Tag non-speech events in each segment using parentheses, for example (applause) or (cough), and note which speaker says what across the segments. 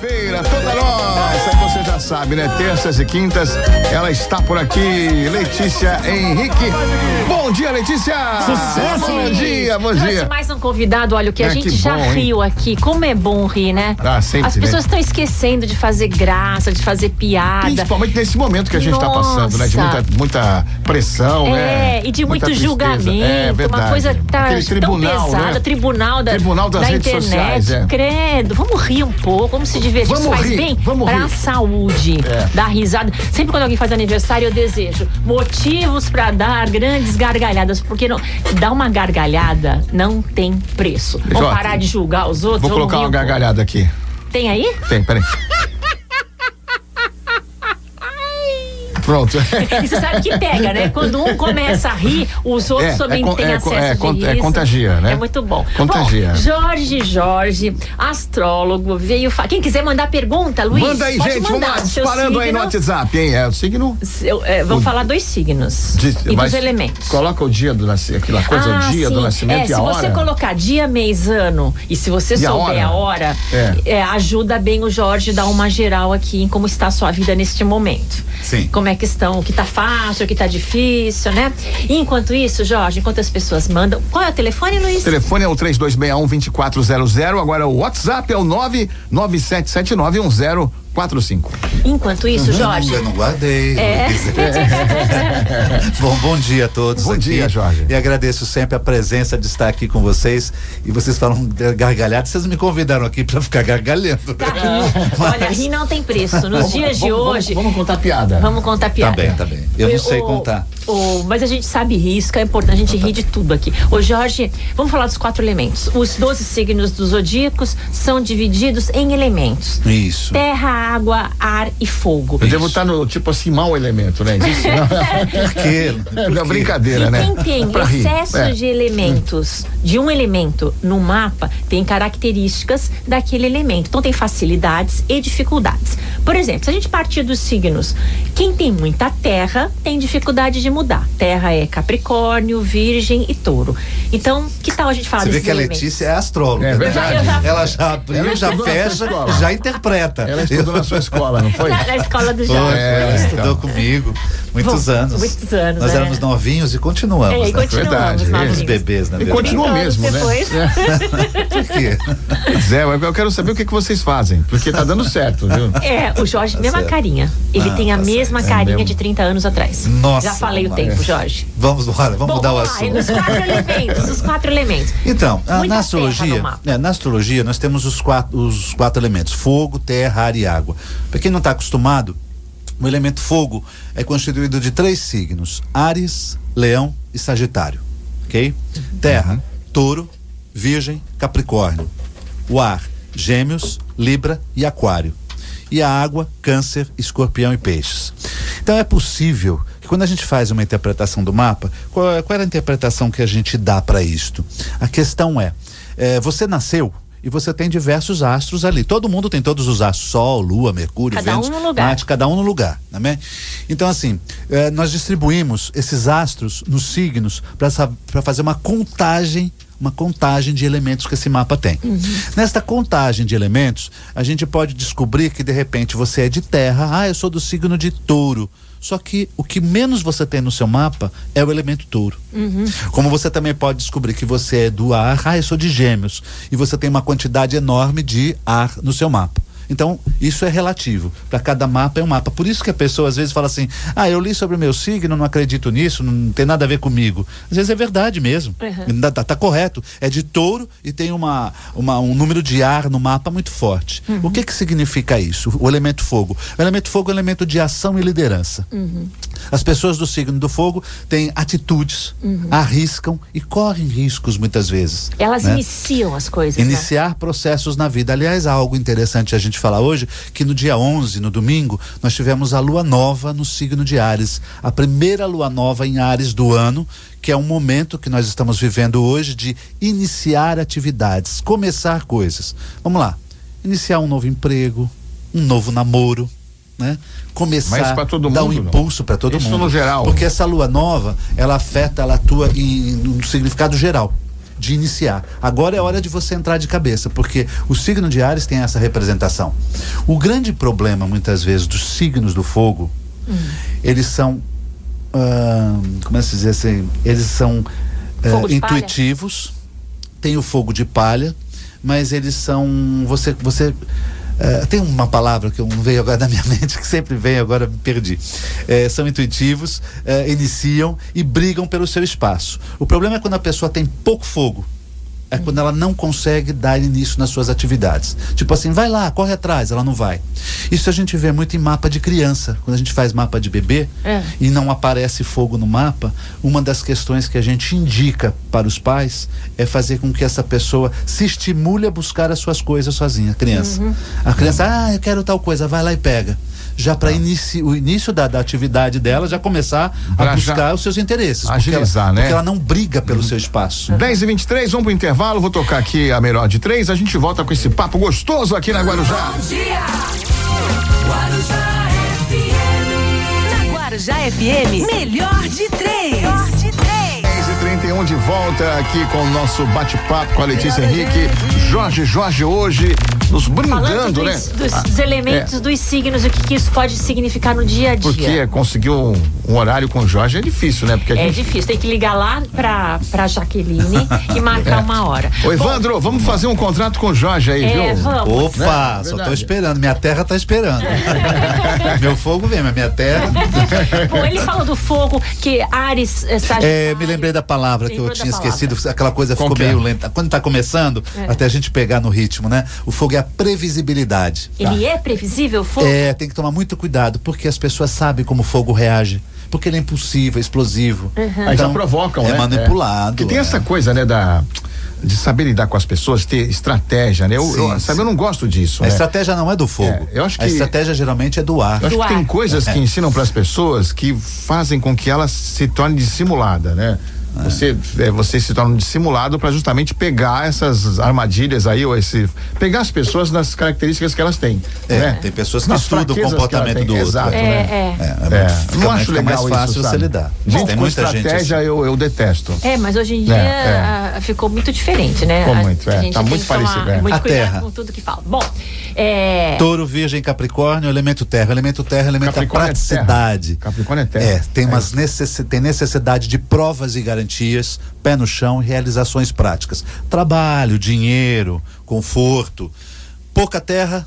Speaker 1: Quinta-feira, toda nossa, já sabe, né? Terças e quintas, ela está por aqui, Letícia Henrique. Bom dia, Letícia!
Speaker 2: Sucesso!
Speaker 1: Bom dia, bom
Speaker 3: Trouxe
Speaker 1: dia.
Speaker 3: mais um convidado, olha, o que a
Speaker 1: É,
Speaker 3: gente
Speaker 1: que
Speaker 3: já
Speaker 1: bom, hein?
Speaker 3: riu aqui. Como é bom rir, né?
Speaker 1: Ah, sempre,
Speaker 3: As
Speaker 1: né?
Speaker 3: pessoas estão esquecendo de fazer graça, de fazer piada.
Speaker 1: Principalmente nesse momento que a gente está passando, né? De muita, muita pressão, né?
Speaker 3: É, e de
Speaker 1: Muita
Speaker 3: muito
Speaker 1: tristeza.
Speaker 3: julgamento,
Speaker 1: É, verdade.
Speaker 3: uma coisa que tá
Speaker 1: Aquele tribunal,
Speaker 3: tão pesada,
Speaker 1: né?
Speaker 3: tribunal da,
Speaker 1: Tribunal das
Speaker 3: da
Speaker 1: redes
Speaker 3: internet.
Speaker 1: sociais, é.
Speaker 3: Credo, vamos rir um pouco, vamos se divertir.
Speaker 1: Vamos
Speaker 3: Isso faz
Speaker 1: rir,
Speaker 3: bem
Speaker 1: vamos
Speaker 3: pra
Speaker 1: rir.
Speaker 3: saúde,
Speaker 1: É.
Speaker 3: dar risada. Sempre quando alguém faz aniversário, eu desejo motivos pra dar grandes gargalhadas, porque não, dar uma gargalhada não tem preço. Vamos parar de julgar os outros.
Speaker 1: Vou colocar uma
Speaker 3: um
Speaker 1: gargalhada aqui.
Speaker 3: Tem aí?
Speaker 1: Tem, peraí. Pronto.
Speaker 3: E (laughs) você sabe que pega, né? Quando um começa a rir, os outros
Speaker 1: É,
Speaker 3: também
Speaker 1: é
Speaker 3: têm
Speaker 1: é
Speaker 3: acesso
Speaker 1: é
Speaker 3: de
Speaker 1: é
Speaker 3: riso.
Speaker 1: contagia, né?
Speaker 3: É muito bom.
Speaker 1: Contagia.
Speaker 3: Bom, Jorge Jorge, astrólogo, veio... fa- Quem quiser mandar pergunta, Luiz,
Speaker 1: Manda aí, gente, vamos lá, disparando aí no
Speaker 3: signo,
Speaker 1: WhatsApp, hein? É o signo.
Speaker 3: seu- é, vamos falar dois signos
Speaker 1: de-
Speaker 3: e dos elementos.
Speaker 1: Coloca o dia do nascimento, aquela coisa,
Speaker 3: Ah,
Speaker 1: o dia do
Speaker 3: sim.
Speaker 1: nascimento
Speaker 3: é,
Speaker 1: e
Speaker 3: se
Speaker 1: a hora.
Speaker 3: você colocar dia, mês, ano e se você
Speaker 1: E a
Speaker 3: souber
Speaker 1: hora?
Speaker 3: a hora,
Speaker 1: É.
Speaker 3: é, ajuda bem o Jorge a dar uma geral aqui em como está a sua vida neste momento.
Speaker 1: Sim.
Speaker 3: Como é que estão, o que tá fácil, o que tá difícil, né? E enquanto isso, Jorge, enquanto as pessoas mandam. Qual é o telefone, Luiz?
Speaker 1: O telefone é o 3261-2400, agora o WhatsApp é o 997791045.
Speaker 3: Enquanto isso, Jorge.
Speaker 2: Eu não guardei.
Speaker 3: É. (laughs)
Speaker 2: bom, bom dia a todos.
Speaker 1: Bom
Speaker 2: aqui.
Speaker 1: dia, Jorge.
Speaker 2: E agradeço sempre a presença de estar aqui com vocês. E vocês falam de gargalhada. Vocês me convidaram aqui para ficar gargalhando.
Speaker 3: Tá rir. Olha, rir não tem preço. Nos dias de
Speaker 1: Vamos-
Speaker 3: hoje.
Speaker 1: Vamos, vamos contar piada.
Speaker 3: Vamos contar
Speaker 2: Tá
Speaker 3: piada.
Speaker 2: bem, tá bem. Eu não sei
Speaker 3: O-
Speaker 2: contar.
Speaker 3: o- mas a gente sabe rir, isso que é importante, a gente ri de tudo aqui. Ô Jorge, vamos falar dos quatro elementos. Os 12 signos dos zodíacos são divididos em elementos:
Speaker 2: Isso.
Speaker 3: terra, água, ar e fogo.
Speaker 1: Eu devo estar no, tipo assim, mau elemento, né? Isso, (laughs)
Speaker 2: Por quê?
Speaker 1: não,
Speaker 2: Por
Speaker 1: não,
Speaker 2: quê?
Speaker 1: brincadeira,
Speaker 3: E
Speaker 1: né?
Speaker 3: quem tem
Speaker 1: Pra rir.
Speaker 3: excesso
Speaker 1: É.
Speaker 3: de elementos, de um elemento no mapa, tem características daquele elemento. Então tem facilidades e dificuldades. Por exemplo, se a gente partir dos signos, quem tem muita terra tem dificuldade de mudar. Terra é Capricórnio, Virgem e Touro. Então, que tal a gente falar
Speaker 2: Você vê que a
Speaker 3: elementos?
Speaker 2: Letícia é astróloga.
Speaker 1: É
Speaker 2: né?
Speaker 1: verdade.
Speaker 3: Eu já-
Speaker 2: Ela já abriu, já
Speaker 1: sua
Speaker 2: fecha, já interpreta.
Speaker 1: Ela estudou na sua escola, não foi?
Speaker 3: Na, na escola do Jorge.
Speaker 2: foi, ela
Speaker 1: É,
Speaker 2: estudou
Speaker 1: então.
Speaker 2: comigo muitos
Speaker 3: Bom,
Speaker 2: anos.
Speaker 3: muitos anos,
Speaker 2: Nós
Speaker 3: é.
Speaker 2: éramos novinhos e continuamos.
Speaker 3: É, e
Speaker 2: né?
Speaker 3: continuamos,
Speaker 1: Verdade,
Speaker 3: novinhos.
Speaker 2: Os bebês, na
Speaker 1: E continua mesmo, né?
Speaker 3: depois. (laughs)
Speaker 2: Por quê?
Speaker 1: Zé, eu quero saber o que, que vocês fazem, porque tá dando certo, viu?
Speaker 3: É, o Jorge, mesma
Speaker 2: certo.
Speaker 3: carinha. Ele
Speaker 2: Ah,
Speaker 3: tem a
Speaker 2: tá
Speaker 3: mesma
Speaker 2: certo. É
Speaker 3: carinha de 30 anos atrás.
Speaker 2: Nossa,
Speaker 3: Já falei o tempo, Jorge.
Speaker 2: Vamos, bora, vamos
Speaker 3: Bom,
Speaker 2: mudar o assunto.
Speaker 3: Nos quatro (laughs) elementos, os quatro elementos.
Speaker 2: Então, a-
Speaker 3: Muita
Speaker 2: na astrologia, é, na astrologia nós temos os quatro, os quatro elementos: fogo, terra, ar e água. Para quem não está acostumado, o elemento fogo é constituído de três signos: Ares, Leão e Sagitário. Ok? Terra, Touro, Virgem, Capricórnio. O ar, Gêmeos, Libra e Aquário. E a água, Câncer, Escorpião e Peixes. Então é possível que quando a gente faz uma interpretação do mapa, qual, é- qual é a interpretação que a gente dá para isto? A questão é, é, você nasceu e você tem diversos astros ali. Todo mundo tem todos os astros: Sol, Lua, Mercúrio,
Speaker 3: Cada
Speaker 2: Vênus,
Speaker 3: um no lugar.
Speaker 2: Marte, cada um no lugar. Né? Então, assim, eh, nós distribuímos esses astros nos signos para fazer uma contagem. Uma contagem de elementos que esse mapa tem.
Speaker 3: Uhum.
Speaker 2: Nesta contagem de elementos, a gente pode descobrir que de repente você é de terra, ah, eu sou do signo de touro. Só que o que menos você tem no seu mapa é o elemento touro.
Speaker 3: Uhum.
Speaker 2: Como você também pode descobrir que você é do ar, ah, eu sou de gêmeos. E você tem uma quantidade enorme de ar no seu mapa. Então, isso é relativo. Para cada mapa é um mapa. Por isso que a pessoa às vezes fala assim: ah, eu li sobre o meu signo, não acredito nisso, não tem nada a ver comigo. Às vezes é verdade mesmo.
Speaker 3: Uhum.
Speaker 2: Tá, tá correto. É de touro e tem uma, uma- um número de ar no mapa muito forte.
Speaker 3: Uhum.
Speaker 2: O que que significa isso? O elemento fogo. O elemento fogo é um elemento de ação e liderança.
Speaker 3: Uhum.
Speaker 2: As pessoas do signo do fogo têm atitudes,
Speaker 3: Uhum.
Speaker 2: arriscam e correm riscos muitas vezes.
Speaker 3: Elas
Speaker 2: né?
Speaker 3: iniciam as coisas. né?
Speaker 2: Iniciar processos na vida. Aliás, há algo interessante a gente falar hoje, que no dia 11, no domingo, nós tivemos a lua nova no signo de Ares. A primeira lua nova em Ares do ano, que é um momento que nós estamos vivendo hoje de iniciar atividades, começar coisas. Vamos lá. Iniciar um novo emprego, um novo namoro, né? Começar
Speaker 1: todo
Speaker 2: dar um
Speaker 1: não?
Speaker 2: impulso para todo
Speaker 1: Isso
Speaker 2: mundo.
Speaker 1: no geral.
Speaker 2: Porque essa lua nova, ela afeta, ela atua em, no significado geral. De iniciar. Agora é hora de você entrar de cabeça, porque o signo de Ares tem essa representação. O grande problema, muitas vezes, dos signos do fogo, hum. eles são. Uh, como é que se diz assim? Eles são uh, intuitivos, tem o fogo de palha, mas eles são. Você. você Uh, tem uma palavra que não veio agora na minha (laughs) mente, que sempre vem, agora me perdi. Uh, são intuitivos, uh, iniciam e brigam pelo seu espaço. O problema é quando a pessoa tem pouco fogo é quando ela não consegue dar início nas suas atividades. Tipo assim, vai lá, corre atrás, ela não vai. Isso a gente vê muito em mapa de criança. Quando a gente faz mapa de bebê é. e não aparece fogo no mapa, uma das questões que a gente indica para os pais é fazer com que essa pessoa se estimule a buscar as suas coisas sozinha, a criança. Uhum. A criança, ah, eu quero tal coisa, vai lá e pega já para inici, o início da, da, atividade dela já começar pra a buscar os seus interesses.
Speaker 1: Agilizar,
Speaker 2: porque ela,
Speaker 1: né?
Speaker 2: Porque ela não briga pelo seu espaço.
Speaker 1: 10 e 23 vamos pro intervalo, vou tocar aqui a melhor de três, a gente volta com esse papo gostoso aqui na Guarujá. Bom dia!
Speaker 4: Guarujá FM. Na Guarujá FM, melhor de três. Melhor de três.
Speaker 1: 31 de volta aqui com o nosso bate-papo com a Letícia Henrique. Jorge, Jorge hoje nos brindando,
Speaker 3: dos, né? Dos, dos ah, elementos, é. dos signos, o que, que, isso pode significar no dia a dia.
Speaker 1: Porque conseguir um, um, horário com o Jorge é difícil, né? Porque
Speaker 3: é
Speaker 1: gente...
Speaker 3: difícil, tem que ligar lá pra, pra Jaqueline e (laughs) marcar é. uma hora.
Speaker 1: Ô, Evandro, Bom, vamos fazer um contrato com o Jorge aí,
Speaker 3: é, viu? Vamos.
Speaker 2: Opa, né? só tô esperando. Minha terra tá esperando. (laughs) Meu fogo vem, mas minha terra.
Speaker 3: Bom, ele falou do fogo, que Ares.
Speaker 2: É, me lembrei da palavra que eu tinha esquecido, aquela coisa ficou meio lenta. Quando está começando, é. até a gente pegar no ritmo, né? O fogo é a previsibilidade.
Speaker 3: Ele tá. é previsível, o fogo?
Speaker 2: É, tem que tomar muito cuidado, porque as pessoas sabem como o fogo reage porque ele é impulsivo, é explosivo.
Speaker 1: Uhum. Então, Aí já provocam,
Speaker 2: é
Speaker 1: né?
Speaker 2: manipulado.
Speaker 1: Que tem é. essa coisa, né, da de saber lidar com as pessoas, ter estratégia, né? Eu, sim, eu sabe, eu não gosto disso.
Speaker 2: A
Speaker 1: né?
Speaker 2: estratégia não é do fogo. É, eu acho que, a estratégia geralmente é do ar.
Speaker 1: Eu acho
Speaker 2: do
Speaker 1: que ar. tem coisas que ensinam para as pessoas que fazem com que ela se torne dissimulada, né? É. Você, é, você se torna um dissimulado para justamente pegar essas armadilhas aí, ou esse. Pegar as pessoas nas características que elas têm.
Speaker 2: É,
Speaker 1: né?
Speaker 2: Tem pessoas que nas estudam o comportamento do outro.
Speaker 1: Exato,
Speaker 3: é,
Speaker 1: né?
Speaker 3: É.
Speaker 1: é, é não acho legal
Speaker 2: mais fácil
Speaker 1: isso,
Speaker 2: você lidar.
Speaker 1: Gente, tem muita estratégia gente assim. eu, eu detesto.
Speaker 3: É, mas hoje em dia a, ficou muito diferente, né?
Speaker 1: Ficou muito, é. Tá muito parecido.
Speaker 3: Muito
Speaker 2: a terra.
Speaker 3: com tudo que fala. Bom, é...
Speaker 2: Touro, Virgem, Capricórnio, elemento terra. Elemento terra, elemento da praticidade.
Speaker 1: Capricórnio é terra.
Speaker 2: É, tem, umas necess... tem necessidade de provas e garantias pé no chão e realizações práticas. Trabalho, dinheiro, conforto. Pouca terra,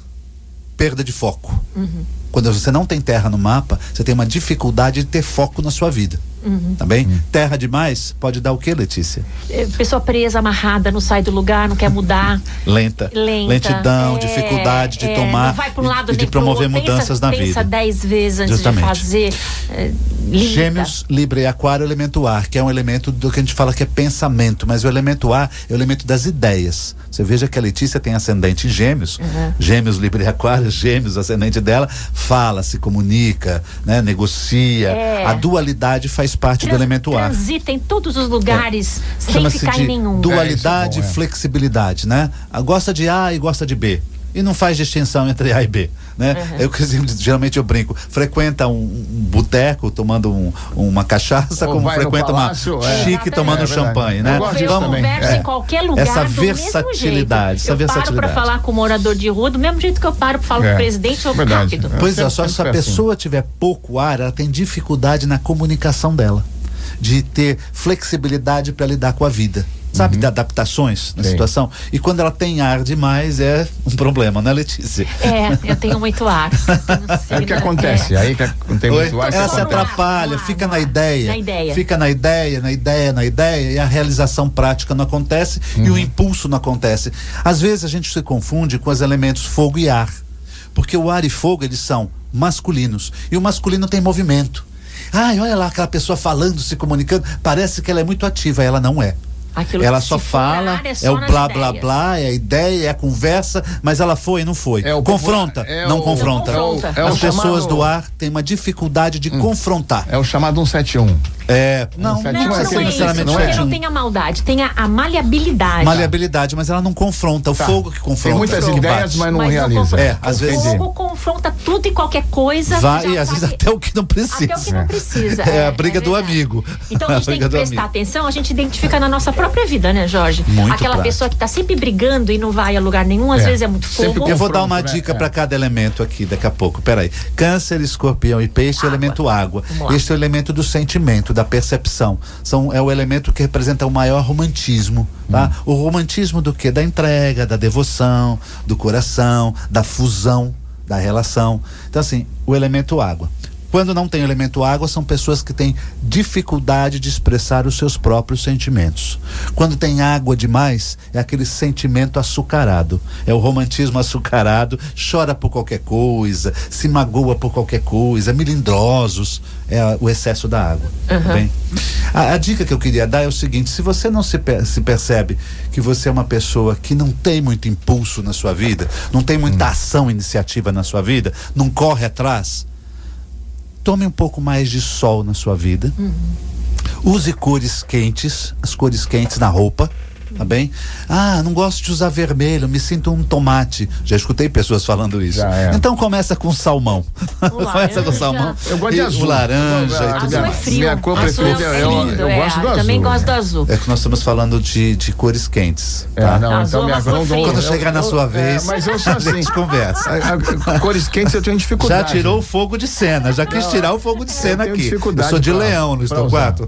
Speaker 2: perda de foco. Uhum. Quando você não tem terra no mapa, você tem uma dificuldade de ter foco na sua vida. Uhum. Tá bem? Uhum. Terra demais pode dar o que, Letícia?
Speaker 3: É, pessoa presa, amarrada, não sai do lugar, não quer mudar. (laughs)
Speaker 2: Lenta.
Speaker 3: Lenta.
Speaker 2: Lentidão, é, dificuldade de é, tomar. Não
Speaker 3: vai para um lado
Speaker 2: e de promover
Speaker 3: pensa,
Speaker 2: mudanças na
Speaker 3: pensa
Speaker 2: vida.
Speaker 3: Pensa dez vezes antes Justamente. de fazer. É,
Speaker 2: Gêmeos, Libra e Aquário, elemento ar, que é um elemento do que a gente fala que é pensamento, mas o elemento ar é o elemento das ideias. Você veja que a Letícia tem ascendente em Gêmeos, uhum. Gêmeos, Libra e Aquário, (laughs) Gêmeos, ascendente dela, fala, se comunica, né, negocia. É. A dualidade faz parte Trans, do elemento ar.
Speaker 3: Transita em todos os lugares é. sem ficar em nenhum.
Speaker 2: Dualidade e é, é. flexibilidade, né? Gosta de A e gosta de B e não faz distinção entre A e B. Né? Uhum. Eu, geralmente eu brinco, frequenta um, um boteco tomando um, uma cachaça, Ou como frequenta palácio, uma é. chique tomando é, um champanhe, né?
Speaker 3: Vamos, é. em qualquer lugar
Speaker 2: essa versatilidade, essa
Speaker 3: eu
Speaker 2: versatilidade.
Speaker 3: paro para falar com o morador de rua do mesmo jeito que eu paro para falar é. com o presidente ou
Speaker 2: Verdade. rápido. Pois é, só se a pessoa assim. tiver pouco ar, ela tem dificuldade na comunicação dela, de ter flexibilidade para lidar com a vida sabe, uhum. de adaptações na Sim. situação. E quando ela tem ar demais, é um problema, né, Letícia?
Speaker 3: É, eu tenho muito ar. (laughs)
Speaker 1: é o que acontece, é. aí que tem Oi? muito ar.
Speaker 2: Ela se atrapalha, fica na ideia,
Speaker 3: na ideia.
Speaker 2: Fica na ideia, na ideia, na ideia, e a realização prática não acontece uhum. e o uhum. impulso não acontece. Às vezes a gente se confunde com os elementos fogo e ar. Porque o ar e fogo, eles são masculinos. E o masculino tem movimento. Ai, olha lá aquela pessoa falando, se comunicando, parece que ela é muito ativa, ela não é. Aquilo ela só fala, é, só é, o blá blá blá, é a ideia, é a conversa, mas ela foi e não foi. É confronta, é não o, confronta. É o, As pessoas chamado... do ar têm uma dificuldade de hum. confrontar.
Speaker 1: É o chamado 171.
Speaker 2: É, não,
Speaker 1: Sete
Speaker 3: Não,
Speaker 1: não
Speaker 3: não,
Speaker 1: é
Speaker 3: é isso.
Speaker 2: necessariamente
Speaker 3: Porque
Speaker 2: sete.
Speaker 3: não tem a maldade, tem a, a maleabilidade.
Speaker 2: Maleabilidade, mas ela não confronta. O
Speaker 1: Tá.
Speaker 2: fogo que confronta.
Speaker 1: Tem muitas ideias,
Speaker 2: bate.
Speaker 1: mas não
Speaker 3: Mas
Speaker 1: realiza.
Speaker 3: confronta.
Speaker 2: É, às
Speaker 3: o
Speaker 2: vezes-
Speaker 3: fogo confronta tudo e qualquer coisa.
Speaker 2: Vai, e às
Speaker 3: sabe-
Speaker 2: vezes até o que não precisa.
Speaker 3: Até o que não precisa.
Speaker 2: É a briga do amigo.
Speaker 3: Então a (laughs) gente tem que prestar
Speaker 2: amigo.
Speaker 3: atenção, a gente identifica na nossa própria vida, né, Jorge?
Speaker 2: Muito
Speaker 3: Aquela
Speaker 2: prático.
Speaker 3: pessoa que tá sempre brigando e não vai a lugar nenhum, às
Speaker 1: É.
Speaker 3: vezes é muito fogo.
Speaker 2: Eu vou dar uma
Speaker 1: né?
Speaker 2: dica
Speaker 1: É.
Speaker 2: para cada elemento aqui daqui a pouco. Peraí. Câncer, escorpião e peixe, é o
Speaker 3: Água.
Speaker 2: elemento água. Este é o elemento do sentimento, da percepção. São, é o elemento que representa o maior romantismo. Tá?
Speaker 1: Hum.
Speaker 2: O romantismo do quê? Da entrega, da devoção, do coração, da fusão da relação. Então, assim, o elemento água. Quando não tem o elemento água, são pessoas que têm dificuldade de expressar os seus próprios sentimentos. Quando tem água demais, é aquele sentimento açucarado. É o romantismo açucarado, chora por qualquer coisa, se magoa por qualquer coisa, melindrosos. É o excesso da água. tá bem? A, a dica que eu queria dar é o seguinte: se você não se, per- se percebe que você é uma pessoa que não tem muito impulso na sua vida, não tem muita ação, iniciativa na sua vida, não corre atrás, tome um pouco mais de sol na sua vida. Use cores quentes, as cores quentes na roupa, tá bem? Ah, não gosto de usar vermelho, me sinto um tomate. Já escutei pessoas falando isso.
Speaker 1: Já é.
Speaker 2: Então começa com salmão. (laughs) começa com salmão.
Speaker 1: Eu gosto de
Speaker 2: E
Speaker 1: azul.
Speaker 2: O laranja
Speaker 1: Eu-
Speaker 2: e tudo
Speaker 3: Azul é frio.
Speaker 1: Minha cor
Speaker 3: Azul
Speaker 1: preferida
Speaker 3: é
Speaker 1: é o-
Speaker 3: lindo,
Speaker 1: eu
Speaker 3: é.
Speaker 1: gosto do azul.
Speaker 3: Também gosto do azul.
Speaker 2: É que nós estamos falando de, de cores quentes.
Speaker 1: É,
Speaker 2: tá?
Speaker 1: não,
Speaker 3: Azul
Speaker 1: então
Speaker 3: é
Speaker 1: minha
Speaker 3: cor.
Speaker 2: Quando
Speaker 1: eu-
Speaker 2: chegar na
Speaker 1: eu-
Speaker 2: sua
Speaker 1: é,
Speaker 2: vez,
Speaker 1: mas eu (laughs) sou
Speaker 2: a
Speaker 1: assim.
Speaker 2: gente conversa.
Speaker 1: A- a- Cores quentes eu tenho dificuldade.
Speaker 2: Já tirou o fogo de cena, já quis tirar o fogo de cena aqui. Eu
Speaker 1: dificuldade
Speaker 2: sou de
Speaker 1: pra-
Speaker 2: leão no
Speaker 1: pra
Speaker 2: estou quatro.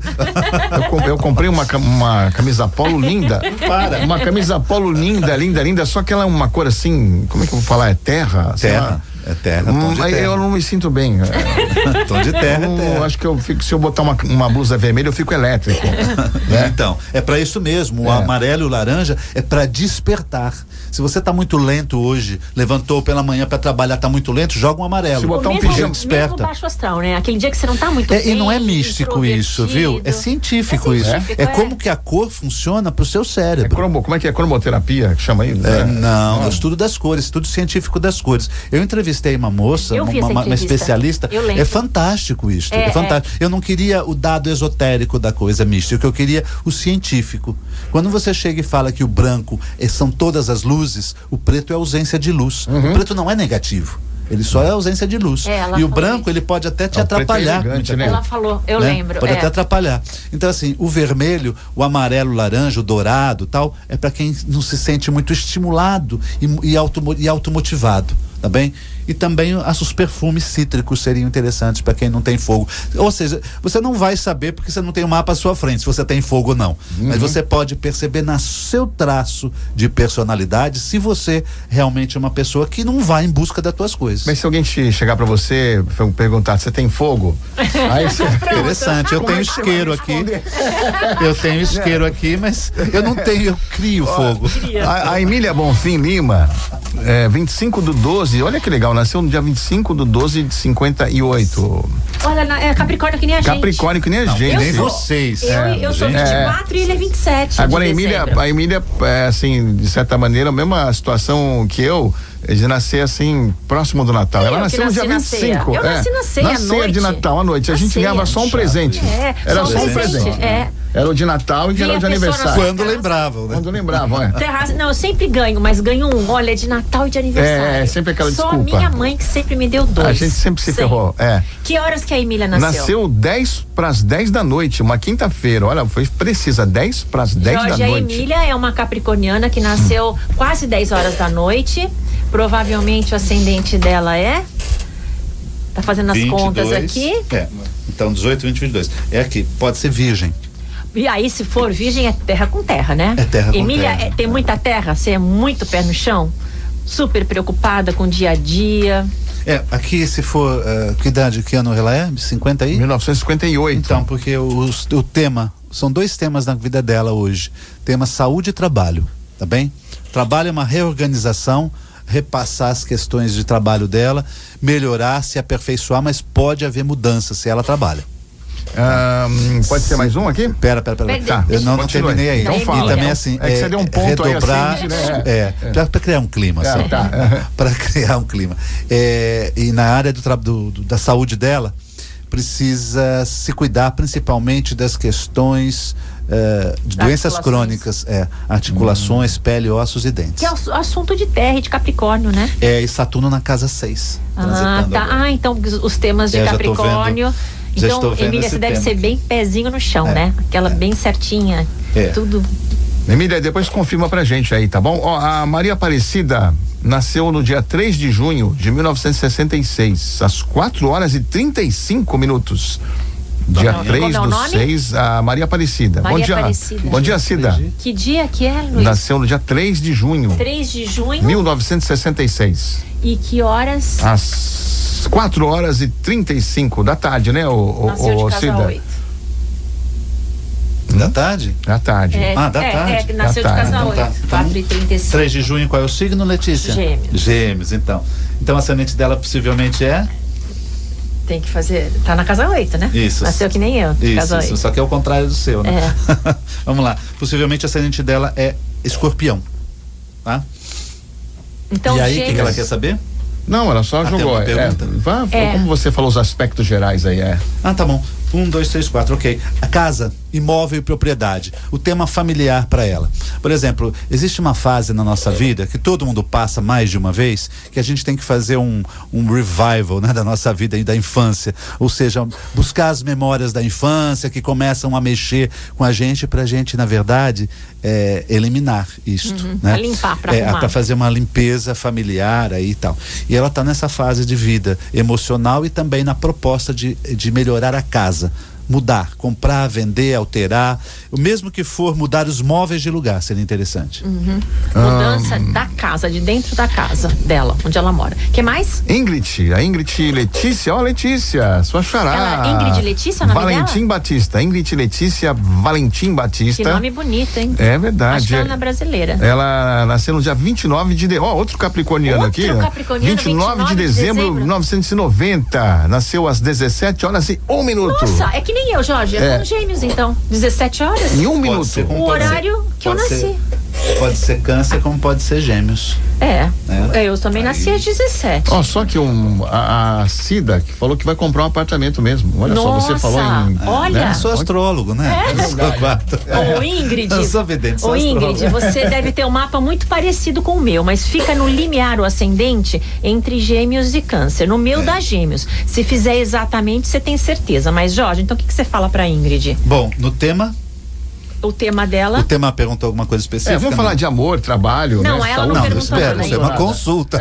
Speaker 1: Eu, com- eu comprei uma, uma camisa polo linda. (laughs) Para. Uma camisa polo linda, linda, linda. Só que ela é uma cor assim. Como é que eu vou falar? É terra?
Speaker 2: Terra. É terra, tom de
Speaker 1: Hum,
Speaker 2: terra.
Speaker 1: Eu não me sinto bem. É, (laughs)
Speaker 2: Tom de terra,
Speaker 1: eu
Speaker 2: é terra.
Speaker 1: acho que eu fico, se eu botar uma, uma blusa vermelha, eu fico elétrico. (laughs) né?
Speaker 2: Então, é para isso mesmo. O
Speaker 1: É.
Speaker 2: amarelo e o laranja é para despertar. Se você tá muito lento hoje, levantou pela manhã para trabalhar, tá muito lento, joga um amarelo.
Speaker 1: Se botar um
Speaker 3: mesmo,
Speaker 1: pijama,
Speaker 3: mesmo
Speaker 2: desperta.
Speaker 3: baixo astral, né? Aquele dia que você não tá muito
Speaker 2: É,
Speaker 3: bem.
Speaker 2: e não é místico isso, viu? É científico
Speaker 3: É
Speaker 2: isso.
Speaker 3: científico,
Speaker 2: É,
Speaker 3: é.
Speaker 2: como que a cor funciona pro seu
Speaker 1: É
Speaker 2: cérebro.
Speaker 1: cromo, como é que é? Cromoterapia, que chama aí?
Speaker 2: É,
Speaker 1: É.
Speaker 2: não,
Speaker 1: Ah.
Speaker 2: o estudo das cores, estudo científico das cores. Eu entrevistei uma moça, uma, uma- uma especialista.
Speaker 3: Eu lembro.
Speaker 2: É fantástico isso. É,
Speaker 3: É,
Speaker 2: fantástico. Eu não queria o dado esotérico da coisa mística, eu queria o científico. Quando você chega e fala que o branco eh, são todas as luzes, o preto é ausência de luz.
Speaker 1: Uhum.
Speaker 2: O preto não é negativo. Ele só é ausência de luz.
Speaker 3: É,
Speaker 2: e o branco,
Speaker 3: isso.
Speaker 2: ele pode até te
Speaker 1: É, é
Speaker 2: atrapalhar.
Speaker 1: elegante,
Speaker 2: muita
Speaker 1: né?
Speaker 3: Ela falou, eu
Speaker 2: né?
Speaker 3: lembro.
Speaker 2: Pode
Speaker 3: é.
Speaker 2: até atrapalhar. Então, assim, o vermelho, o amarelo, o laranja, o dourado tal, é para quem não se sente muito estimulado e, e, automo- e automotivado, tá bem? E também as- os perfumes cítricos seriam interessantes para quem não tem fogo. Ou seja, você não vai saber porque você não tem o mapa à sua frente, se você tem fogo ou não. Mas você pode perceber no seu traço de personalidade se você realmente é uma pessoa que não vai em busca das tuas coisas.
Speaker 1: Mas se alguém te chegar pra você e perguntar, você tem fogo? (laughs) Aí você.
Speaker 2: Interessante, eu
Speaker 1: Como
Speaker 2: tenho
Speaker 1: é
Speaker 2: isqueiro aqui. Eu tenho isqueiro aqui, mas eu não tenho, eu crio fogo.
Speaker 1: A, a Emília Bonfim Lima, é, 25 do 12, olha que legal, nasceu no dia 25 do 12 de 58.
Speaker 3: Olha, na- é Capricórnio que nem a gente.
Speaker 1: Capricórnio que nem a
Speaker 2: Não,
Speaker 1: gente.
Speaker 2: nem vocês.
Speaker 3: Eu,
Speaker 2: É,
Speaker 3: eu sou
Speaker 2: gente.
Speaker 3: 24 e ele é 27.
Speaker 1: Agora a
Speaker 3: de
Speaker 1: Emília, a Emília, é, assim, de certa maneira, a mesma situação que eu, é de nascer assim, próximo do Natal.
Speaker 3: Eu
Speaker 1: Ela nasceu no dia
Speaker 3: nasci na ceia.
Speaker 1: 25.
Speaker 3: Eu nasci na ceia
Speaker 1: na ceia
Speaker 3: noite.
Speaker 1: de Natal à noite. A
Speaker 3: Na
Speaker 1: gente
Speaker 3: ceia.
Speaker 1: ganhava só um presente.
Speaker 3: É,
Speaker 1: Era
Speaker 3: só
Speaker 1: só
Speaker 3: um
Speaker 1: um
Speaker 3: presente,
Speaker 1: presente.
Speaker 3: é.
Speaker 1: Era o de Natal e que era o de
Speaker 3: a
Speaker 1: aniversário.
Speaker 2: Quando lembravam, né?
Speaker 1: Quando lembravam, é.
Speaker 3: Terraça, não, eu sempre ganho, mas ganho um. Olha, é de Natal e de aniversário.
Speaker 1: É, sempre aquela
Speaker 3: Só
Speaker 1: desculpa.
Speaker 3: a minha mãe que sempre me deu dois.
Speaker 1: A gente sempre se ferrou. É.
Speaker 3: Que horas que a Emília nasceu?
Speaker 1: Nasceu 10 para as 10 da noite, uma quinta-feira. Olha, foi precisa, 10 para as 10
Speaker 3: Jorge,
Speaker 1: da
Speaker 3: a
Speaker 1: noite.
Speaker 3: Emília é uma capricorniana que nasceu quase 10 horas da noite. Provavelmente o ascendente dela é. Tá fazendo as
Speaker 2: 22,
Speaker 3: contas aqui.
Speaker 2: É. Então, 18, 20, 22. É aqui. Pode ser virgem.
Speaker 3: E aí, se for virgem, é terra com terra, né?
Speaker 2: É terra com
Speaker 3: Emília,
Speaker 2: terra.
Speaker 3: é- tem muita terra? Você é muito pé no chão? Super preocupada com o dia a dia.
Speaker 2: É, aqui se for. eh, que idade, que ano ela é? 50 aí?
Speaker 1: 1958.
Speaker 2: Então, porque os- o tema. São dois temas na vida dela hoje: tema saúde e trabalho, tá bem? Trabalho é uma reorganização, repassar as questões de trabalho dela, melhorar, se aperfeiçoar, mas pode haver mudança se ela trabalha.
Speaker 1: Pode ser mais um aqui?
Speaker 2: Pera, pera, pera. Tá, eu não, não terminei aí.
Speaker 1: Então
Speaker 2: e
Speaker 1: fala.
Speaker 2: também assim,
Speaker 1: É que você deu um ponto aí,
Speaker 2: redobrar,
Speaker 1: assim, né? (laughs)
Speaker 2: é, pra, pra criar um clima,
Speaker 1: É,
Speaker 2: assim,
Speaker 1: tá. (laughs)
Speaker 2: para criar um clima. É, e na área do, do- do- da saúde dela, precisa se cuidar principalmente das questões eh, de doenças crônicas, é, articulações, pele, ossos e dentes.
Speaker 3: Que é o assu- assunto de terra e de Capricórnio, né?
Speaker 2: É, e Saturno na casa 6.
Speaker 3: Ah, tá. Ah, então os- temas de
Speaker 2: É,
Speaker 3: Capricórnio. Então, Emília, você deve
Speaker 2: tema
Speaker 3: ser bem pezinho no chão,
Speaker 2: É,
Speaker 3: né? Aquela
Speaker 2: é.
Speaker 3: bem certinha.
Speaker 2: É.
Speaker 3: Tudo.
Speaker 1: Emília, depois confirma pra gente aí, tá bom? Ó, a Maria Aparecida nasceu no dia 3 de junho de 1966, às 4 horas e 35 minutos. Dia
Speaker 3: Como é o-
Speaker 1: 3
Speaker 3: como é
Speaker 1: do
Speaker 3: nome?
Speaker 1: 6, a Maria Aparecida.
Speaker 3: Maria
Speaker 1: bom dia.
Speaker 3: Aparecida.
Speaker 1: Bom dia, Cida.
Speaker 3: Que dia que é, Luiz?
Speaker 1: Nasceu no dia 3 de junho,
Speaker 3: 3 de junho.
Speaker 1: 1966.
Speaker 3: E que horas?
Speaker 1: Às 4 horas e 35 da tarde, né, ô,
Speaker 3: Nasceu de casa
Speaker 1: Cida?
Speaker 3: 8.
Speaker 2: Da tarde?
Speaker 1: Da tarde.
Speaker 3: É,
Speaker 2: Ah, da
Speaker 3: é,
Speaker 2: tarde.
Speaker 3: É, nasceu
Speaker 1: Da
Speaker 3: de
Speaker 1: tarde.
Speaker 3: casa
Speaker 2: Então tá.
Speaker 3: 8.
Speaker 2: Então,
Speaker 3: 4 e 35.
Speaker 2: 3 de junho, qual é o signo, Letícia?
Speaker 3: Gêmeos.
Speaker 2: Gêmeos, então. Então, a ascendente dela possivelmente é?
Speaker 3: Tem que fazer. Tá na casa 8, né?
Speaker 2: Isso.
Speaker 3: Nasceu que nem eu.
Speaker 2: Isso,
Speaker 3: casa
Speaker 2: isso,
Speaker 3: 8.
Speaker 2: só que é o contrário do seu, né?
Speaker 3: É. (laughs)
Speaker 2: Vamos lá. Possivelmente a ascendente dela é escorpião. Tá?
Speaker 3: Então,
Speaker 2: e aí, o que, que ela quer saber?
Speaker 1: Não, ela só
Speaker 2: Ah,
Speaker 1: jogou.
Speaker 2: uma
Speaker 1: é,
Speaker 3: É.
Speaker 1: Como você falou os aspectos gerais aí, é.
Speaker 2: Ah, tá bom. Um, dois, três, quatro, ok. A casa, imóvel e propriedade. O tema familiar para ela. Por exemplo, existe uma fase na nossa vida que todo mundo passa mais de uma vez, que a gente tem que fazer um, um revival né, da nossa vida e da infância. Ou seja, buscar as memórias da infância que começam a mexer com a gente para a gente, na verdade, é, eliminar isto. né?
Speaker 3: pra limpar, pra
Speaker 2: é, pra fazer uma limpeza familiar aí e tal. E ela está nessa fase de vida emocional e também na proposta de, de melhorar a casa. Mudar, comprar, vender, alterar. O mesmo que for mudar os móveis de lugar, seria interessante.
Speaker 3: Uhum. Mudança da casa, de dentro da casa dela, onde ela mora. que mais?
Speaker 1: Ingrid, a Ingrid Letícia, ó Letícia, sua xará.
Speaker 3: Ela- Ingrid Letícia, é o nome
Speaker 1: Valentim
Speaker 3: dela?
Speaker 1: Batista, Ingrid Letícia Valentim Batista.
Speaker 3: Que nome bonito, hein?
Speaker 1: É verdade.
Speaker 3: Acho que ela é brasileira.
Speaker 1: Ela nasceu no dia 29 de. de- Ó, outro capricorniano
Speaker 3: Outro
Speaker 1: aqui.
Speaker 3: capricorniano,
Speaker 1: 29 de
Speaker 3: 29 de
Speaker 1: dezembro de
Speaker 3: dezembro.
Speaker 1: 1990. Nasceu às 17 horas e 1 minuto.
Speaker 3: Nossa, é que nem eu, Jorge.
Speaker 1: É.
Speaker 3: É. gêmeos, então. 17 horas.
Speaker 1: Em um
Speaker 2: Pode
Speaker 1: minuto.
Speaker 2: ser como
Speaker 3: O
Speaker 2: pode ser-
Speaker 3: horário que eu
Speaker 2: pode
Speaker 3: nasci.
Speaker 2: Pode ser câncer, como pode ser gêmeos.
Speaker 3: É.
Speaker 2: É.
Speaker 3: Eu também nasci às 17.
Speaker 1: Ó, só que um, a, a Cida que falou que vai comprar um apartamento mesmo. Olha só, você
Speaker 3: Nossa,
Speaker 1: falou em.
Speaker 3: olha.
Speaker 1: né?
Speaker 2: Eu sou astrólogo, né? Eu sou quarto.
Speaker 3: Ô, Ingrid.
Speaker 2: Eu sou vidente, sou
Speaker 3: Ô, Ingrid, você deve ter um mapa muito parecido com o meu, mas fica no limiar o ascendente entre gêmeos e câncer. No
Speaker 2: É.
Speaker 3: meu dá gêmeos. Se fizer exatamente, você tem certeza. Mas, Jorge, então o que, que você fala pra Ingrid?
Speaker 2: Bom, no tema,
Speaker 3: O tema dela.
Speaker 2: o tema perguntou alguma coisa específica?
Speaker 1: É, vamos
Speaker 2: não?
Speaker 1: falar de amor, trabalho.
Speaker 3: Não,
Speaker 1: né?
Speaker 3: ela não
Speaker 2: Não, espera, isso é uma consulta.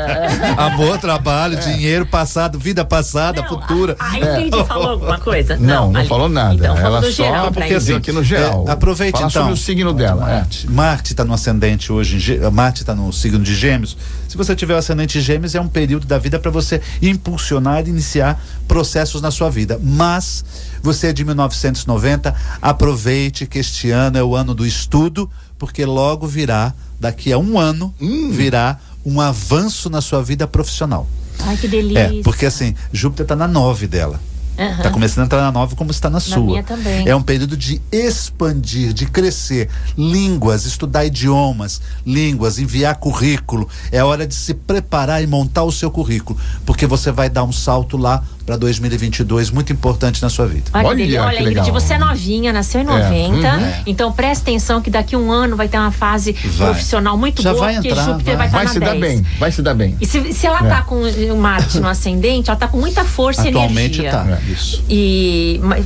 Speaker 2: Amor, trabalho, dinheiro, passado, vida passada,
Speaker 3: Não,
Speaker 2: futuro.
Speaker 3: A, a Ingrid falou alguma coisa?
Speaker 1: Não, não falou nada.
Speaker 3: Então,
Speaker 1: ela só
Speaker 3: geral
Speaker 1: porque assim, aqui no geral.
Speaker 2: É, aproveite
Speaker 1: Fala
Speaker 2: então.
Speaker 1: sobre o signo dela. é.
Speaker 2: Marte. Está no ascendente hoje, Marte está no signo de Gêmeos. Se você tiver o ascendente de Gêmeos, é um período da vida para você impulsionar e iniciar processos na sua vida. Mas você é de 1990, aproveite que este ano é o ano do estudo, porque logo virá, daqui a um ano,
Speaker 1: Hum.
Speaker 2: virá um avanço na sua vida profissional.
Speaker 3: Ai, que delícia.
Speaker 2: É, porque assim, Júpiter está na nove dela.
Speaker 3: Aham.
Speaker 2: Tá começando a entrar na nova como está na, sua.
Speaker 3: minha também.
Speaker 2: É um período de expandir, de crescer. Línguas, estudar idiomas, línguas, enviar currículo. É hora de se preparar e montar o seu currículo, porque você vai dar um salto lá para 2022 muito importante na sua vida.
Speaker 1: Olha, que
Speaker 3: Olha, Ingrid,
Speaker 1: legal.
Speaker 3: você é novinha, nasceu em
Speaker 1: É,
Speaker 3: 90.
Speaker 1: uhum.
Speaker 3: Então presta atenção que daqui a um ano vai ter uma fase
Speaker 2: Vai.
Speaker 3: profissional muito
Speaker 2: Já
Speaker 3: boa,
Speaker 2: vai
Speaker 3: porque
Speaker 2: entrar,
Speaker 3: Júpiter
Speaker 2: vai.
Speaker 3: estar
Speaker 1: Vai
Speaker 3: na
Speaker 1: se
Speaker 3: 10.
Speaker 1: dar bem, vai se dar bem.
Speaker 3: E se, se ela
Speaker 1: É.
Speaker 3: tá com o Marte no ascendente, ela tá com muita força
Speaker 2: Atualmente
Speaker 3: e energia.
Speaker 2: tá. Isso.
Speaker 3: E mas,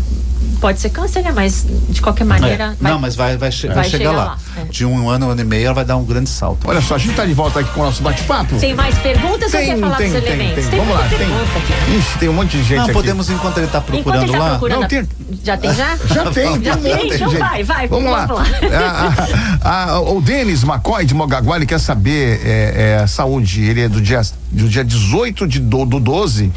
Speaker 3: pode ser câncer, né? Mas de qualquer maneira.
Speaker 2: É. Não, mas vai, vai, che-
Speaker 3: vai
Speaker 2: vai chegar,
Speaker 3: chegar
Speaker 2: lá.
Speaker 3: lá, é.
Speaker 2: De um ano, um ano e meio, ela vai dar um grande salto.
Speaker 1: Olha só, a gente tá de volta aqui com o nosso bate-papo.
Speaker 3: Tem mais perguntas ou
Speaker 1: tem,
Speaker 3: quer falar
Speaker 1: tem,
Speaker 3: dos
Speaker 1: tem,
Speaker 3: elementos?
Speaker 1: tem. Vamos lá, tem.
Speaker 3: pergunta aqui.
Speaker 1: Ixi, tem um monte de gente
Speaker 2: Não,
Speaker 1: aqui.
Speaker 2: podemos, enquanto ele está
Speaker 3: Enquanto
Speaker 2: procurando
Speaker 3: ele tá
Speaker 2: lá.
Speaker 3: procurando.
Speaker 1: Não, tem-
Speaker 3: Já tem já? (laughs)
Speaker 1: Já tem,
Speaker 3: Já
Speaker 1: tem,
Speaker 3: tem? Então
Speaker 1: gente.
Speaker 3: vai, vai.
Speaker 1: Vamos lá. A- a- a- o Denis McCoy de Mogaguá, ele quer saber é, é, saúde. Ele é do dia, do dia 18 de, do, do 12.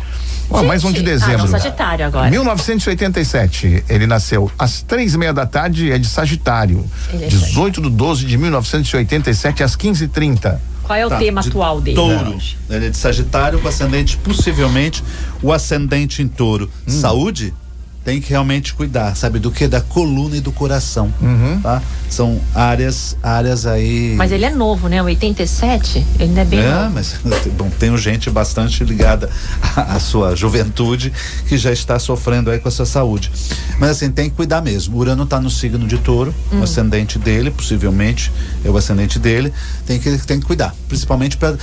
Speaker 1: Ó, mais um de dezembro.
Speaker 3: Ah, não, Sagitário agora.
Speaker 1: 1987. Ele nasceu às três e meia da tarde, é de Sagitário.
Speaker 3: Ele é
Speaker 1: 18 de 12 de 1987, às 15h30.
Speaker 3: Qual é o
Speaker 2: Tá,
Speaker 3: tema
Speaker 2: de
Speaker 3: atual dele?
Speaker 2: Touro. Ele é de Sagitário com ascendente, possivelmente o ascendente em touro.
Speaker 1: Hum.
Speaker 2: Saúde? Tem que realmente cuidar, sabe do que? Da coluna e do coração,
Speaker 1: Uhum.
Speaker 2: tá? São áreas, áreas aí.
Speaker 3: Mas ele é novo, né? 87, ele ainda é bem
Speaker 2: É,
Speaker 3: novo.
Speaker 2: mas (laughs) bom, tenho gente bastante ligada à, à sua juventude que já está sofrendo aí com a sua saúde. Mas assim, tem que cuidar mesmo. O Urano está no signo de touro, o ascendente dele, possivelmente é o ascendente dele. Tem que, tem que cuidar, principalmente para.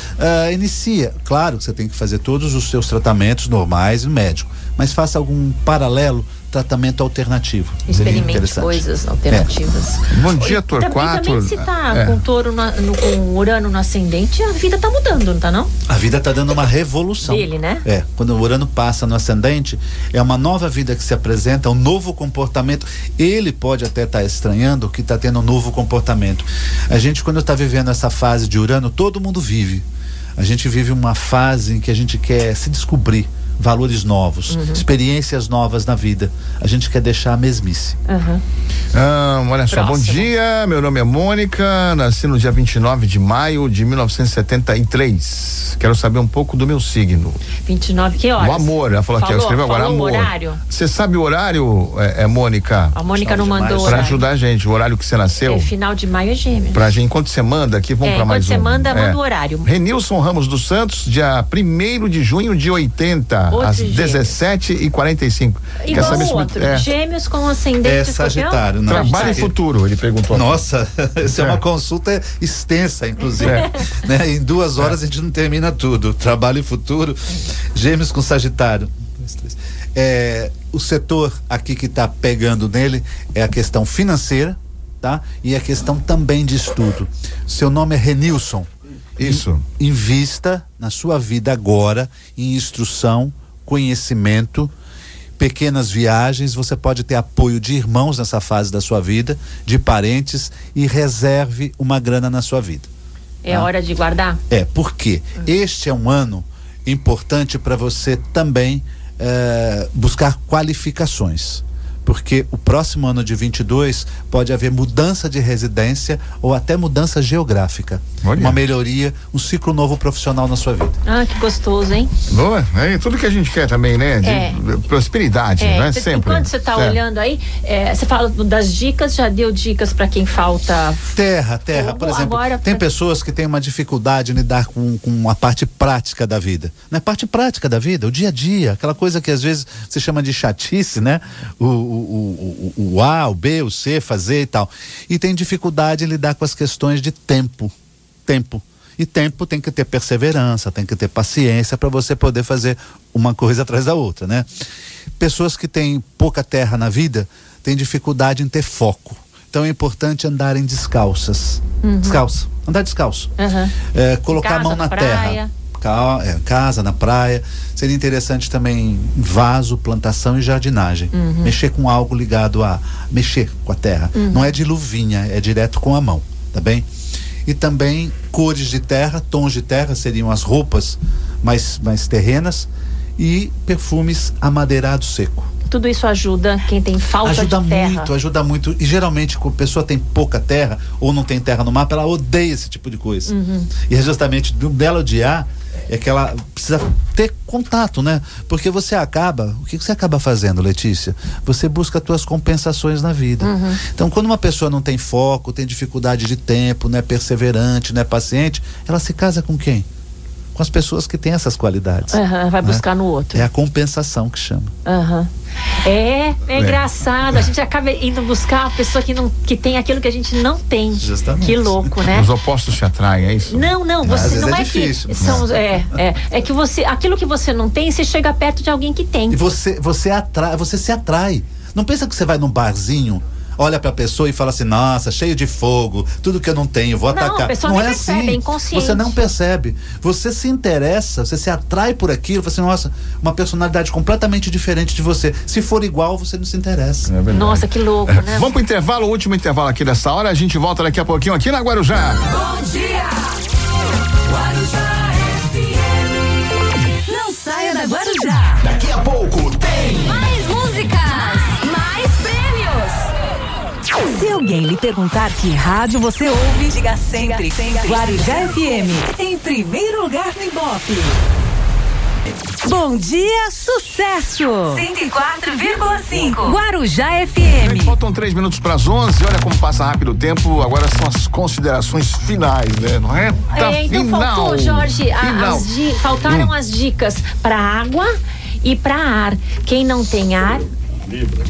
Speaker 2: inicia. Claro que você tem que fazer todos os seus tratamentos normais no médico, mas faça algum paralelo tratamento alternativo.
Speaker 3: Experimente
Speaker 2: interessante.
Speaker 3: coisas alternativas.
Speaker 1: Bom dia,
Speaker 3: E também-
Speaker 1: Torquato.
Speaker 3: Também se tá
Speaker 1: É.
Speaker 3: com touro na- no, com Urano no ascendente, a vida tá mudando, não tá não?
Speaker 2: A vida está dando uma revolução.
Speaker 3: Dele, né?
Speaker 2: É, quando o Urano passa no ascendente, é uma nova vida que se apresenta, um novo comportamento. Ele pode até estar estranhando que está tendo um novo comportamento. A gente, quando está vivendo essa fase de Urano, todo mundo vive. A gente vive uma fase em que a gente quer se descobrir valores novos,
Speaker 3: Uhum.
Speaker 2: experiências novas na vida. A gente quer deixar a mesmice.
Speaker 3: Aham.
Speaker 1: Ah, olha só, bom
Speaker 3: Próximo.
Speaker 1: dia. Meu nome é Mônica, nasci no dia 29 de maio de 1973. Quero saber um pouco do meu signo.
Speaker 3: 29, que horas?
Speaker 1: O amor, ela falou aqui, ela
Speaker 3: Falou-
Speaker 1: escreveu agora amor.
Speaker 3: horário?
Speaker 1: Você sabe o horário, é, é, Mônica?
Speaker 3: A Mônica não mandou horário.
Speaker 1: ajudar a gente, o horário que você nasceu.
Speaker 3: É, final de maio é gêmeo.
Speaker 1: Pra gente, enquanto você manda aqui, vamos
Speaker 3: É,
Speaker 1: pra mais
Speaker 3: enquanto você
Speaker 1: um.
Speaker 3: manda, manda o horário.
Speaker 1: Renilson Ramos dos Santos, dia 1 de junho de 80,
Speaker 3: Outro
Speaker 1: às
Speaker 3: gêmeo.
Speaker 1: 17h45.
Speaker 3: Igual
Speaker 1: saber
Speaker 3: o
Speaker 1: se-
Speaker 3: outro.
Speaker 1: é,
Speaker 3: Gêmeos com ascendente
Speaker 2: É? Sagitário, não.
Speaker 1: Trabalho e futuro, ele perguntou.
Speaker 2: Nossa, (laughs) essa é.
Speaker 1: É.
Speaker 2: uma consulta extensa, inclusive.
Speaker 1: É. (laughs)
Speaker 2: Né? Em duas horas a gente não termina tudo. Trabalho e futuro, gêmeos com Sagitário. É, o setor aqui que está pegando nele é a questão financeira, tá? E a questão também de estudo. Seu nome é Renilson.
Speaker 1: Isso.
Speaker 2: Invista na sua vida agora em instrução, conhecimento, pequenas viagens. Você pode ter apoio de irmãos nessa fase da sua vida, de parentes e reserve uma grana na sua vida.
Speaker 3: É
Speaker 2: Ah.
Speaker 3: hora de guardar?
Speaker 2: É, porque este é um ano importante para você também eh, buscar qualificações. Porque o próximo ano de 22 pode haver mudança de residência ou até mudança geográfica.
Speaker 1: Olha.
Speaker 2: Uma melhoria, um ciclo novo profissional na sua vida.
Speaker 3: Ah, que gostoso, hein?
Speaker 1: Boa. É tudo que a gente quer também, né? De
Speaker 3: É.
Speaker 1: prosperidade,
Speaker 3: É,
Speaker 1: né?
Speaker 3: cê-
Speaker 1: Sempre.
Speaker 3: Enquanto você está
Speaker 1: É.
Speaker 3: olhando aí, é, você fala das dicas, já deu dicas para quem falta.
Speaker 2: Terra, terra,
Speaker 3: Fogo
Speaker 2: por exemplo,
Speaker 3: agora
Speaker 2: tem
Speaker 3: pra-
Speaker 2: pessoas que têm uma dificuldade em lidar com, com a parte prática da vida. Não é parte prática da vida, o dia a dia, aquela coisa que às vezes se chama de chatice, né? O, o, o, o, A, o B, o C, fazer e tal. E tem dificuldade em lidar com as questões de tempo. Tempo. E tempo tem que ter perseverança, tem que ter paciência para você poder fazer uma coisa (laughs) atrás da outra, né? Pessoas que têm pouca terra na vida têm dificuldade em ter foco. Então é importante andarem descalças. Descalço. Andar descalço.
Speaker 3: Aham.
Speaker 2: É, colocar
Speaker 3: Casa,
Speaker 2: a mão na
Speaker 3: praia.
Speaker 2: terra. É, casa, na praia. Seria interessante também vaso, plantação e jardinagem.
Speaker 3: Uhum.
Speaker 2: Mexer com algo ligado a mexer com a terra.
Speaker 3: Uhum.
Speaker 2: Não é de luvinha, é direto com a mão, tá bem? E também cores de terra, tons de terra seriam as roupas mais, mais terrenas e perfumes amadeirado seco.
Speaker 3: Tudo isso ajuda quem tem falta
Speaker 2: ajuda
Speaker 3: de terra.
Speaker 2: muito, ajuda muito. E geralmente, quando a pessoa tem pouca terra ou não tem terra no mapa, ela odeia esse tipo de coisa.
Speaker 3: Uhum.
Speaker 2: E é justamente dela odiar é que ela precisa ter contato, né? Porque você acaba, o que você acaba fazendo, Letícia? Você busca as tuas compensações na vida.
Speaker 3: Uhum.
Speaker 2: Então, quando uma pessoa não tem foco, tem dificuldade de tempo, não é perseverante, não é paciente, ela se casa com quem? Com as pessoas que têm essas qualidades.
Speaker 3: Aham, vai
Speaker 2: né?
Speaker 3: buscar no outro.
Speaker 2: É a compensação que chama.
Speaker 3: Aham. É, é, engraçado. A gente acaba indo buscar a pessoa que, não, que tem aquilo que a gente não tem.
Speaker 2: Justamente.
Speaker 3: Que louco, né?
Speaker 1: Os opostos te atraem, é isso?
Speaker 3: Não, não, você não
Speaker 2: é
Speaker 3: é,
Speaker 2: difícil.
Speaker 3: que são, é, é, é que você, aquilo que você não tem, você chega perto de alguém que tem.
Speaker 2: E você, você atrai, você se atrai. Não pensa que você vai num barzinho, olha pra pessoa e fala assim, nossa, cheio de fogo, tudo que eu não tenho, vou
Speaker 3: Não,
Speaker 2: atacar.
Speaker 3: a pessoa
Speaker 2: não
Speaker 3: nem
Speaker 2: é
Speaker 3: percebe,
Speaker 2: assim.
Speaker 3: é inconsciente.
Speaker 2: Você não percebe. Você se interessa, você se atrai por aquilo, fala assim, nossa, uma personalidade completamente diferente de você. Se for igual, você não se interessa.
Speaker 1: É.
Speaker 3: Nossa, que louco, né?
Speaker 1: Vamos pro intervalo, o último intervalo aqui dessa hora. A gente volta daqui a pouquinho aqui na Guarujá.
Speaker 4: Bom dia! Guarujá FM. Não saia da Guarujá.
Speaker 5: Daqui a pouco
Speaker 4: Se alguém lhe perguntar que rádio você ouve, diga sempre, Guarujá FM. Em primeiro lugar no Ibope. Bom dia, sucesso! 104,5 Guarujá
Speaker 1: Gente,
Speaker 4: FM.
Speaker 1: faltam três minutos para as 11. Olha como passa rápido o tempo. Agora são as considerações finais, né? Não é? Tá
Speaker 3: É, então
Speaker 1: final.
Speaker 3: faltou, Jorge, a- as di- faltaram as dicas para água e para ar. Quem não tem ar,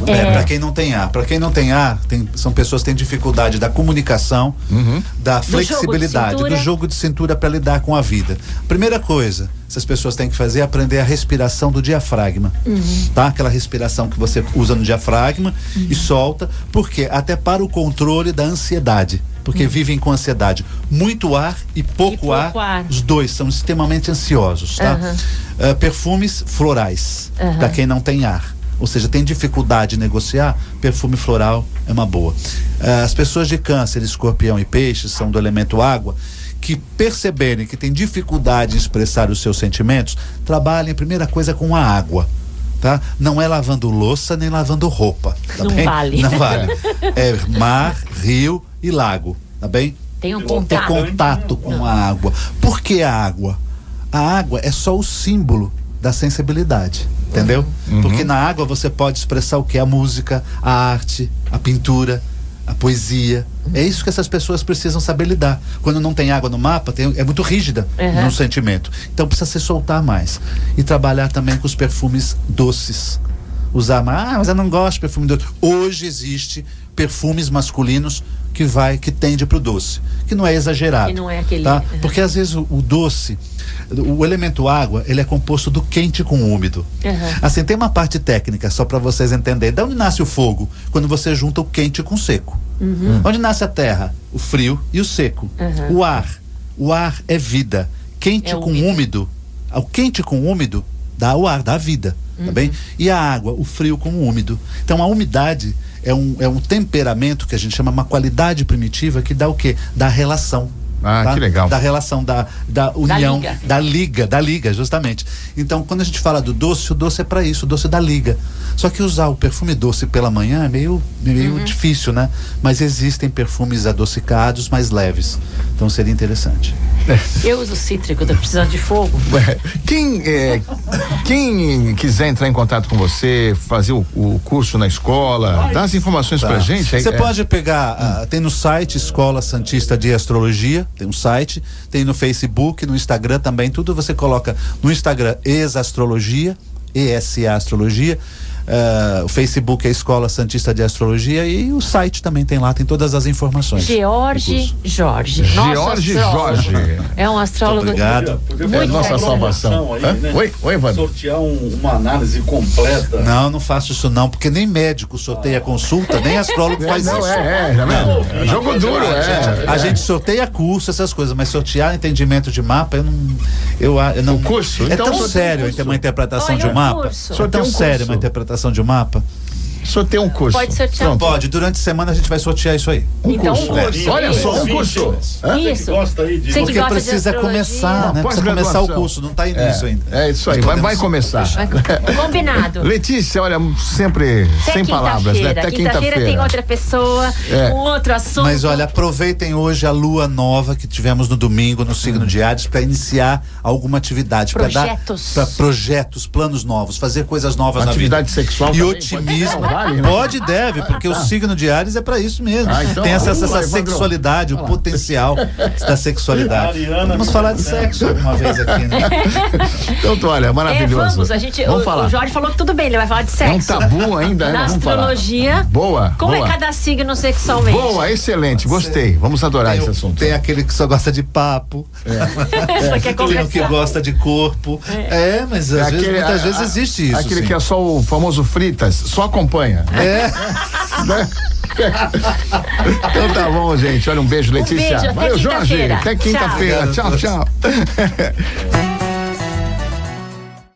Speaker 2: É, para quem não tem ar. Para quem não tem ar, tem- são pessoas que têm dificuldade da comunicação, da
Speaker 3: jogo de
Speaker 2: flexibilidade, do jogo de cintura para lidar com a vida. Primeira coisa, essas pessoas têm que fazer é aprender a respiração do diafragma. Tá? Aquela respiração que você usa no diafragma e solta, porque até para o controle da ansiedade. Porque vivem com ansiedade. Muito ar e pouco,
Speaker 3: pouco
Speaker 2: ar,
Speaker 3: ar.
Speaker 2: Os dois são extremamente ansiosos, tá?
Speaker 3: Aham.
Speaker 2: Ah, perfumes florais,
Speaker 3: Aham.
Speaker 2: para quem não tem ar. Ou seja, tem dificuldade de negociar, perfume floral é uma boa. Ah, as pessoas de câncer, escorpião e peixes são do elemento água, que perceberem que tem dificuldade em expressar os seus sentimentos, trabalhem, primeira coisa, com a água. Tá? Não é lavando louça nem lavando roupa. Tá
Speaker 3: Não
Speaker 2: bem?
Speaker 3: vale.
Speaker 2: Não vale. É mar, rio e lago. Tá bem?
Speaker 3: tem um
Speaker 2: ter
Speaker 3: contato.
Speaker 2: contato com a água. Por que a água? A água é só o símbolo da sensibilidade, entendeu? Porque na água você pode expressar o que? A música, a arte, a pintura, a poesia. É isso que essas pessoas precisam saber lidar. Quando não tem água no mapa, tem- é muito rígida
Speaker 3: Uhum.
Speaker 2: no sentimento. Então precisa se soltar mais. E trabalhar também com os perfumes doces. Usar mais, ah, mas eu não gosto de perfume doce. Hoje existe perfumes masculinos que vai, que tende pro doce, que não é exagerado.
Speaker 3: Que não é aquele-
Speaker 2: Tá?
Speaker 3: Uhum.
Speaker 2: Porque às vezes o, o doce, o elemento água, ele é composto do quente com o úmido.
Speaker 3: Uhum.
Speaker 2: Assim, tem uma parte técnica, só para vocês entenderem. Da onde nasce o fogo? Quando você junta o quente com o seco. Onde nasce a terra? O frio e o seco.
Speaker 3: Uhum.
Speaker 2: O ar. O ar é vida. Quente
Speaker 3: É
Speaker 2: com
Speaker 3: úmido.
Speaker 2: úmido. O quente com úmido dá o ar, dá a vida. Tá bem? E a água, o frio com o úmido. Então a umidade é um, é um temperamento que a gente chama uma qualidade primitiva que dá o quê? Dá relação.
Speaker 1: Ah,
Speaker 2: tá?
Speaker 1: que legal.
Speaker 2: Da relação, da, da união,
Speaker 3: liga.
Speaker 2: da liga, da liga, justamente. Então, quando a gente fala do doce, o doce é para isso, o doce da liga. Só que usar o perfume doce pela manhã é meio, meio
Speaker 3: Uhum.
Speaker 2: difícil, né? Mas existem perfumes adocicados mais leves. Então seria interessante.
Speaker 3: Eu uso cítrico, tô precisando de fogo. (laughs)
Speaker 1: Ué, Quem, é, quem quiser entrar em contato com você, fazer o, o curso na escola, dá as informações pra gente.
Speaker 2: Você
Speaker 1: é-
Speaker 2: pode pegar, ah, tem no site Escola Santista de Astrologia, tem um site, tem no Facebook, no Instagram também, tudo você coloca no Instagram Ex-Astrologia, ESA Astrologia. Ah, o Facebook é Escola Santista de Astrologia e o site também tem lá, tem todas as informações.
Speaker 3: George. Jorge.
Speaker 1: George. Jorge.
Speaker 3: É um astrólogo.
Speaker 2: Muito obrigado.
Speaker 5: Podia
Speaker 1: É
Speaker 3: Muito
Speaker 1: nossa salvação.
Speaker 5: aí, né?
Speaker 1: Oi, oi, Evandro.
Speaker 5: Sortear um- uma análise completa.
Speaker 2: Não, não faço isso não, porque nem médico sorteia consulta, nem astrólogo faz
Speaker 1: não,
Speaker 2: isso.
Speaker 1: é, é, tá vendo? Jogo duro, é.
Speaker 2: A gente sorteia curso, essas coisas, mas sortear entendimento de mapa, eu não. Eu, a- eu não
Speaker 1: O curso?
Speaker 2: É
Speaker 1: Então,
Speaker 2: tão sério
Speaker 1: um curso.
Speaker 2: uma interpretação
Speaker 3: Olha
Speaker 2: de um mapa.
Speaker 3: curso.
Speaker 2: É tão
Speaker 1: um
Speaker 2: sério
Speaker 1: curso.
Speaker 2: uma interpretação de um mapa.
Speaker 1: Sorteia um curso.
Speaker 3: Pode sortear.
Speaker 1: Pronto.
Speaker 2: Pode, durante a semana a gente vai sortear isso aí.
Speaker 1: Um
Speaker 3: Então,
Speaker 1: curso.
Speaker 3: um curso.
Speaker 1: Olha só, um
Speaker 3: Isso.
Speaker 1: curso. Hã?
Speaker 5: Você que
Speaker 3: Isso.
Speaker 5: gosta aí de.
Speaker 2: Porque
Speaker 3: gosta de
Speaker 2: precisa
Speaker 3: astrologia.
Speaker 2: começar, né? Precisa começar o curso, não está início ainda.
Speaker 1: É isso aí, vai, vai começar.
Speaker 3: Vai- Combinado. (laughs)
Speaker 1: Letícia, olha, sempre
Speaker 3: Até
Speaker 1: sem palavras, né? Até
Speaker 3: Quinta-feira tem
Speaker 1: quinta-feira.
Speaker 3: outra pessoa,
Speaker 1: É.
Speaker 3: com outro assunto.
Speaker 2: Mas olha, aproveitem hoje a lua nova que tivemos no domingo no signo de Ares para iniciar alguma atividade, para dar
Speaker 3: Projetos.
Speaker 2: para projetos, planos novos, fazer coisas novas
Speaker 1: Atividade
Speaker 2: na vida.
Speaker 1: sexual
Speaker 2: e
Speaker 1: também,
Speaker 2: otimismo.
Speaker 1: Pode- vale, né?
Speaker 2: Pode e deve, porque o signo de Ares é para isso mesmo.
Speaker 1: Ah, então,
Speaker 2: Tem essa, sexualidade, o potencial da sexualidade.
Speaker 5: Ariana
Speaker 2: Vamos falar de sexo alguma vez aqui, né? (laughs)
Speaker 1: Então, olha,
Speaker 3: É,
Speaker 1: maravilhoso.
Speaker 3: vamos, a gente,
Speaker 1: vamos
Speaker 3: o,
Speaker 1: falar.
Speaker 3: o Jorge falou que tudo bem, ele vai falar de
Speaker 1: É um
Speaker 3: sexo.
Speaker 1: tabu ainda, né?
Speaker 3: Na
Speaker 1: Vamos falar.
Speaker 3: astrologia.
Speaker 1: Boa,
Speaker 3: Como
Speaker 1: boa.
Speaker 3: é cada signo sexualmente?
Speaker 1: Boa, excelente, gostei. Vamos adorar
Speaker 2: Tem,
Speaker 1: esse assunto.
Speaker 2: tem aquele que só gosta de papo.
Speaker 3: Só (laughs) quer
Speaker 2: Tem o que gosta de corpo. É, mas às vezes, muitas
Speaker 1: a-
Speaker 2: vezes existe isso.
Speaker 1: Aquele
Speaker 2: sim.
Speaker 1: que é só o famoso fritas, só acompanha.
Speaker 2: É.
Speaker 1: né? então tá bom, gente. Olha, um beijo, Letícia.
Speaker 3: beijo, até
Speaker 1: Valeu, Jorge.
Speaker 3: quinta-feira.
Speaker 1: Até quinta-feira.
Speaker 2: Tchau.
Speaker 1: tchau. tchau. (laughs)